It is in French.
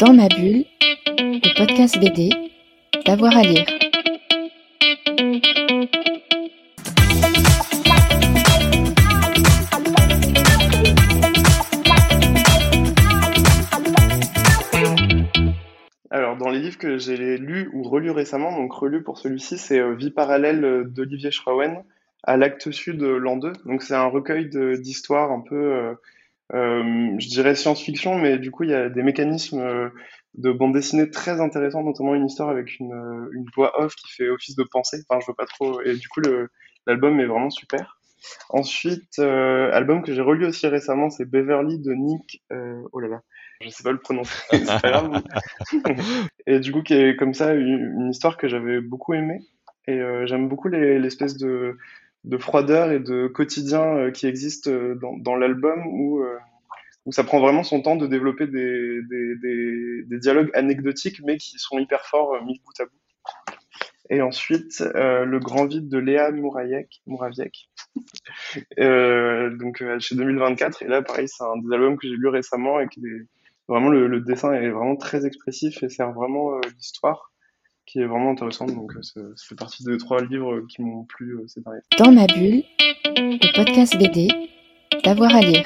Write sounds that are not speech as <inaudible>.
Dans ma bulle, le podcast BD, d'avoir à lire. Alors, dans les livres que j'ai lus ou relus récemment, donc relus pour celui-ci, c'est euh, Vie parallèle euh, d'Olivier Schrauen à l'acte sud l'an 2. Donc, c'est un recueil d'histoires un peu, euh, euh, je dirais science-fiction, mais du coup, il y a des mécanismes euh, de bande dessinée très intéressants, notamment une histoire avec une, euh, une voix off qui fait office de pensée. Enfin, je veux pas trop. Et du coup, l'album est vraiment super. Ensuite, euh, album que j'ai relu aussi récemment, c'est Beverly de Nick. euh, oh là là, je sais pas le prononcer, <laughs> c'est pas grave. <laughs> Et du coup, qui est comme ça une, une histoire que j'avais beaucoup aimée. Et euh, j'aime beaucoup les- l'espèce de, de froideur et de quotidien euh, qui existe euh, dans, dans l'album où, euh, où ça prend vraiment son temps de développer des, des, des, des dialogues anecdotiques mais qui sont hyper forts mis bout à bout. Et ensuite, euh, Le Grand Vide de Léa Mouraviec, euh, donc chez 2024. Et là, pareil, c'est un des albums que j'ai lu récemment et qui est vraiment le, le dessin est vraiment très expressif et sert vraiment l'histoire qui est vraiment intéressante. Donc euh, ça fait partie des trois livres qui m'ont plu euh, ces derniers. Dans ma bulle, le podcast BD, d'avoir à lire.